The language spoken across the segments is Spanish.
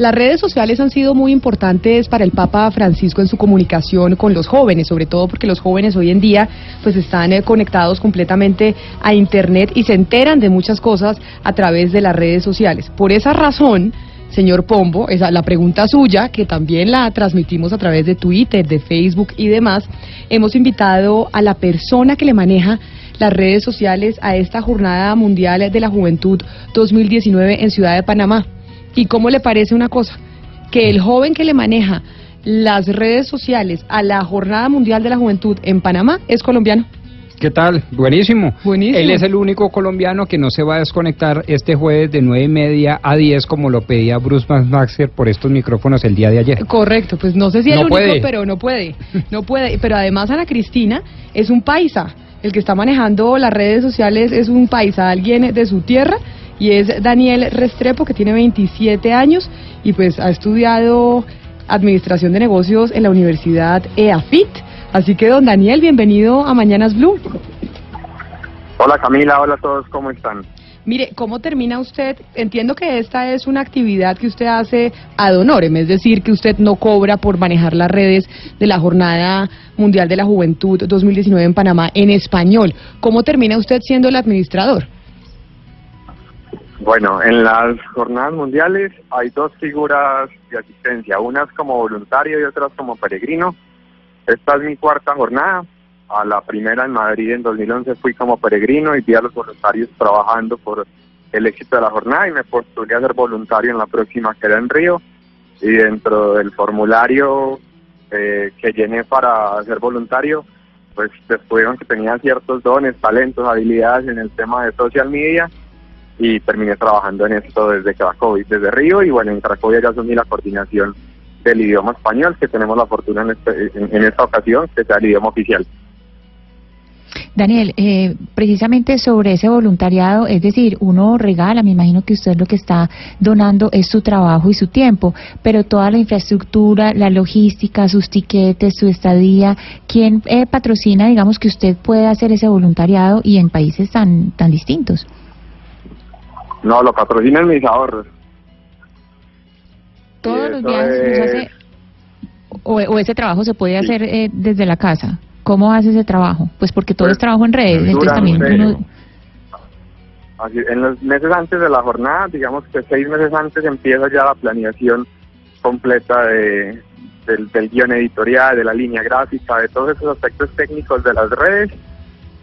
Las redes sociales han sido muy importantes para el Papa Francisco en su comunicación con los jóvenes, sobre todo porque los jóvenes hoy en día pues están eh, conectados completamente a Internet y se enteran de muchas cosas a través de las redes sociales. Por esa razón, señor Pombo, esa la pregunta suya, que también la transmitimos a través de Twitter, de Facebook y demás, hemos invitado a la persona que le maneja las redes sociales a esta Jornada Mundial de la Juventud 2019 en Ciudad de Panamá. ¿Y cómo le parece una cosa? Que el joven que le maneja las redes sociales a la Jornada Mundial de la Juventud en Panamá es colombiano. ¿Qué tal? Buenísimo. Buenísimo. Él es el único colombiano que no se va a desconectar este jueves de nueve y media a 10 como lo pedía Bruce Maxer por estos micrófonos el día de ayer. Correcto, pues no sé si es el único, pero no puede. No puede. Pero además Ana Cristina es un paisa. El que está manejando las redes sociales es un paisa, alguien de su tierra y es Daniel Restrepo que tiene 27 años y pues ha estudiado Administración de Negocios en la Universidad EAFIT. Así que, don Daniel, bienvenido a Mañanas Blue. Hola Camila, hola a todos, ¿cómo están? Mire, ¿cómo termina usted? Entiendo que esta es una actividad que usted hace ad honorem, es decir, que usted no cobra por manejar las redes de la Jornada Mundial de la Juventud 2019 en Panamá en español. ¿Cómo termina usted siendo el administrador? Bueno, en las jornadas mundiales hay dos figuras de asistencia, unas como voluntario y otras como peregrino. Esta es mi cuarta jornada. A la primera en Madrid en 2011 fui como peregrino y vi a los voluntarios trabajando por el éxito de la jornada y me postulé a ser voluntario en la próxima que era en Río. Y dentro del formulario eh, que llené para ser voluntario, pues descubrieron que tenía ciertos dones, talentos, habilidades en el tema de social media y terminé trabajando en esto desde Cracovia, desde Río y bueno, en Cracovia ya asumí la coordinación del idioma español, que tenemos la fortuna en, este, esta ocasión que sea el idioma oficial. Daniel, eh, precisamente sobre ese voluntariado, es decir, uno regala, me imagino que usted lo que está donando es su trabajo y su tiempo, pero toda la infraestructura, la logística, sus tiquetes, su estadía, ¿quién eh, patrocina, digamos, que usted puede hacer ese voluntariado y en países tan, tan distintos? No, lo patrocinan mis ahorros. Todos los días o, ese trabajo se puede hacer eh, desde la casa. ¿Cómo hace ese trabajo? Pues porque todo es pues, trabajo en redes, entonces también en los meses antes de la jornada, digamos que seis meses antes empieza ya la planeación completa de, del, del guion editorial, de la línea gráfica, de todos esos aspectos técnicos de las redes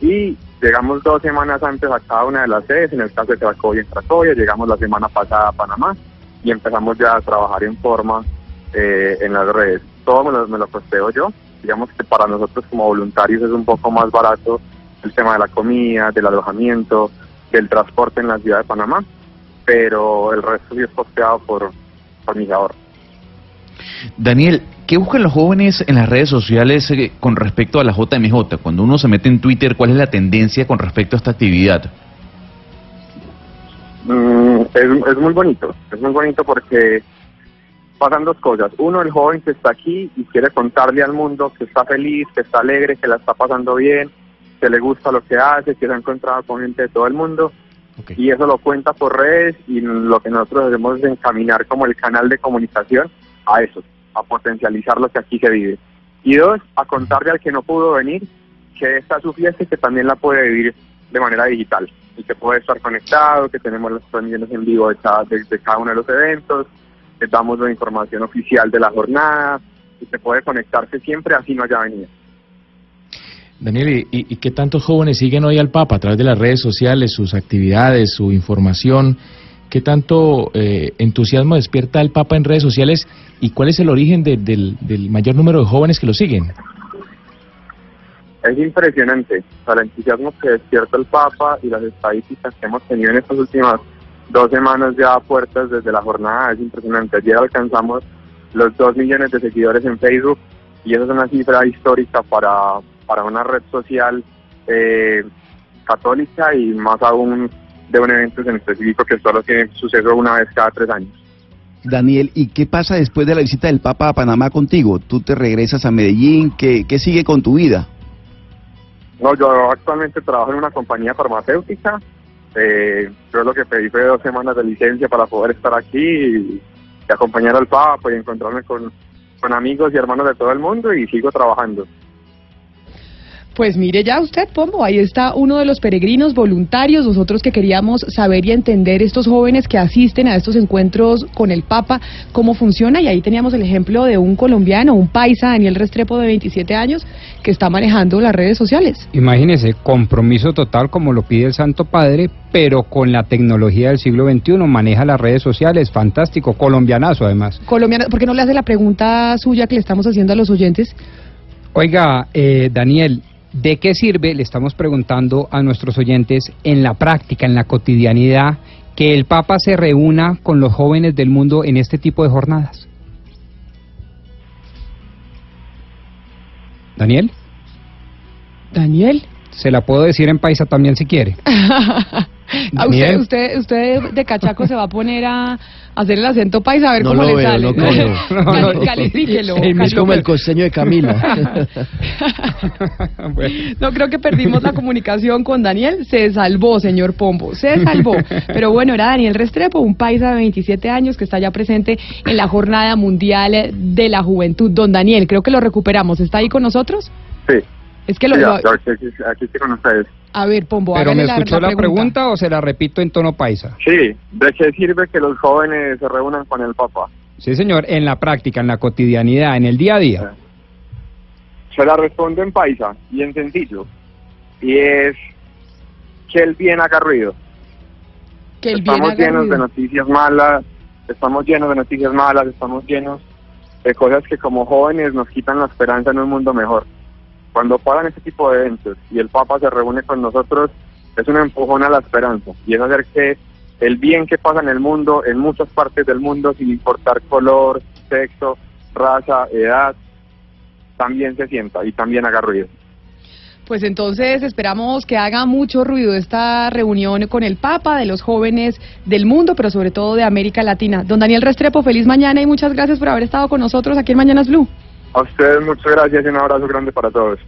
y llegamos dos semanas antes a cada una de las sedes, en el caso de Cracovia en Cracovia, llegamos la semana pasada a Panamá y empezamos ya a trabajar en forma eh, en las redes. Todo me lo, me lo costeo yo, digamos que para nosotros como voluntarios es un poco más barato el tema de la comida, del alojamiento, del transporte en la ciudad de Panamá, pero el resto sí es costeado por, por mis. Daniel, ¿qué buscan los jóvenes en las redes sociales eh, con respecto a la JMJ? Cuando uno se mete en Twitter, ¿cuál es la tendencia con respecto a esta actividad? Mm, es, muy bonito, es muy bonito porque pasan dos cosas. Uno, el joven que está aquí y quiere contarle al mundo que está feliz, que está alegre, que la está pasando bien, que le gusta lo que hace, que se ha encontrado con gente de todo el mundo. Y eso lo cuenta por redes y lo que nosotros hacemos es encaminar como el canal de comunicación a eso, a potencializar lo que aquí se vive. Y dos, a contarle al que no pudo venir que esta es su fiesta y que también la puede vivir de manera digital y que puede estar conectado, que tenemos las transmisiones en vivo de cada, cada uno de los eventos, que damos la información oficial de la jornada y se puede conectarse siempre así no haya venido. Daniel, ¿y, ¿y, qué tantos jóvenes siguen hoy al Papa a través de las redes sociales, sus actividades, su información? ¿Qué tanto eh, entusiasmo despierta el Papa en redes sociales y cuál es el origen del, mayor número de jóvenes que lo siguen? Es impresionante el entusiasmo que despierta el Papa y las estadísticas que hemos tenido en estas últimas dos semanas ya a puertas desde la jornada, es impresionante. Ayer alcanzamos los dos millones de seguidores en Facebook y eso es una cifra histórica para, para una red social eh, católica y más aún de un evento en específico que solo tiene suceso una vez cada tres años. Daniel, ¿y qué pasa después de la visita del Papa a Panamá contigo? ¿Tú te regresas a Medellín? ¿Qué, qué sigue con tu vida? No, yo actualmente trabajo en una compañía farmacéutica. Eh, yo lo que pedí fue dos semanas de licencia para poder estar aquí y, y acompañar al Papa y encontrarme con, con amigos y hermanos de todo el mundo y sigo trabajando. Pues mire ya usted, Pombo, ahí está uno de los peregrinos voluntarios, nosotros que queríamos saber y entender estos jóvenes que asisten a estos encuentros con el Papa, cómo funciona, y ahí teníamos el ejemplo de un colombiano, un paisa, Daniel Restrepo, de 27 años, que está manejando las redes sociales. Imagínese, compromiso total como lo pide el Santo Padre, pero con la tecnología del siglo XXI, maneja las redes sociales, fantástico, colombianazo además. Colombiano, ¿por qué no le hace la pregunta suya que le estamos haciendo a los oyentes? Oiga, eh, Daniel, ¿de qué sirve, le estamos preguntando a nuestros oyentes, en la práctica, en la cotidianidad, que el Papa se reúna con los jóvenes del mundo en este tipo de jornadas? Daniel, Daniel. Se la puedo decir en paisa también si quiere. A usted, usted, usted de cachaco se va a poner a hacer el acento paisa a ver No cómo lo le veo, sale. no creo. Cali- califíquelo, Es como el costeño de Camila. Bueno. No creo que perdimos la comunicación con Daniel. Se salvó, señor Pombo, se salvó. Pero bueno, era Daniel Restrepo, un paisa de 27 años que está ya presente en la Jornada Mundial de la Juventud. Don Daniel, creo que lo recuperamos. ¿Está ahí con nosotros? Sí, Es que lo... ya, aquí, aquí estoy con ustedes. a ver, Pombo, ¿Pero me escuchó la, pregunta. o se la repito en tono paisa? Sí, ¿de qué sirve que los jóvenes se reúnan con el Papa? Sí, señor, en la práctica, en la cotidianidad, en el día a día. Se la respondo en paisa y en sencillo. Y es que el bien haga ruido. Que el bien estamos haga llenos de ruido. noticias malas, estamos llenos de noticias malas, estamos llenos de cosas que como jóvenes nos quitan la esperanza en un mundo mejor. Cuando pasan este tipo de eventos y el Papa se reúne con nosotros, es un empujón a la esperanza y es hacer que el bien que pasa en el mundo, en muchas partes del mundo, sin importar color, sexo, raza, edad, también se sienta y también haga ruido. Pues entonces esperamos que haga mucho ruido esta reunión con el Papa de los jóvenes del mundo, pero sobre todo de América Latina. Don Daniel Restrepo, feliz mañana y muchas gracias por haber estado con nosotros aquí en Mañanas Blue. A ustedes muchas gracias y un abrazo grande para todos.